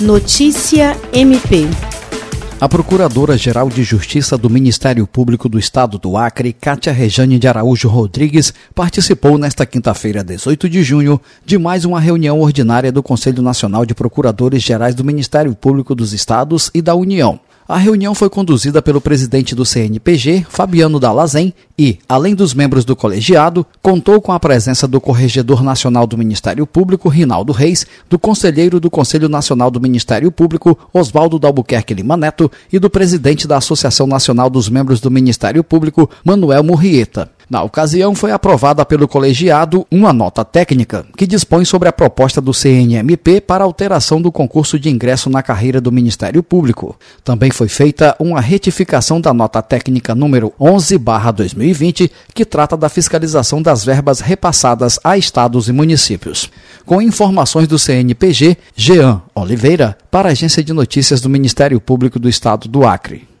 Notícia MP. A Procuradora-Geral de Justiça do Ministério Público do Estado do Acre, Cátia Rejane de Araújo Rodrigues, participou nesta quinta-feira, 18 de junho, de mais uma reunião ordinária do Conselho Nacional de Procuradores Gerais do Ministério Público dos Estados e da União. A reunião foi conduzida pelo presidente do CNPG, Fabiano Dalazen, e, além dos membros do colegiado, contou com a presença do Corregedor Nacional do Ministério Público, Rinaldo Reis, do Conselheiro do Conselho Nacional do Ministério Público, Oswaldo Dalbuquerque Lima Neto, e do presidente da Associação Nacional dos Membros do Ministério Público, Manuel Murrieta. Na ocasião, foi aprovada pelo colegiado uma nota técnica que dispõe sobre a proposta do CNMP para alteração do concurso de ingresso na carreira do Ministério Público. Também foi feita uma retificação da nota técnica número 11/2020, que trata da fiscalização das verbas repassadas a estados e municípios. Com informações do CNPG, Jean Oliveira, para a Agência de Notícias do Ministério Público do Estado do Acre.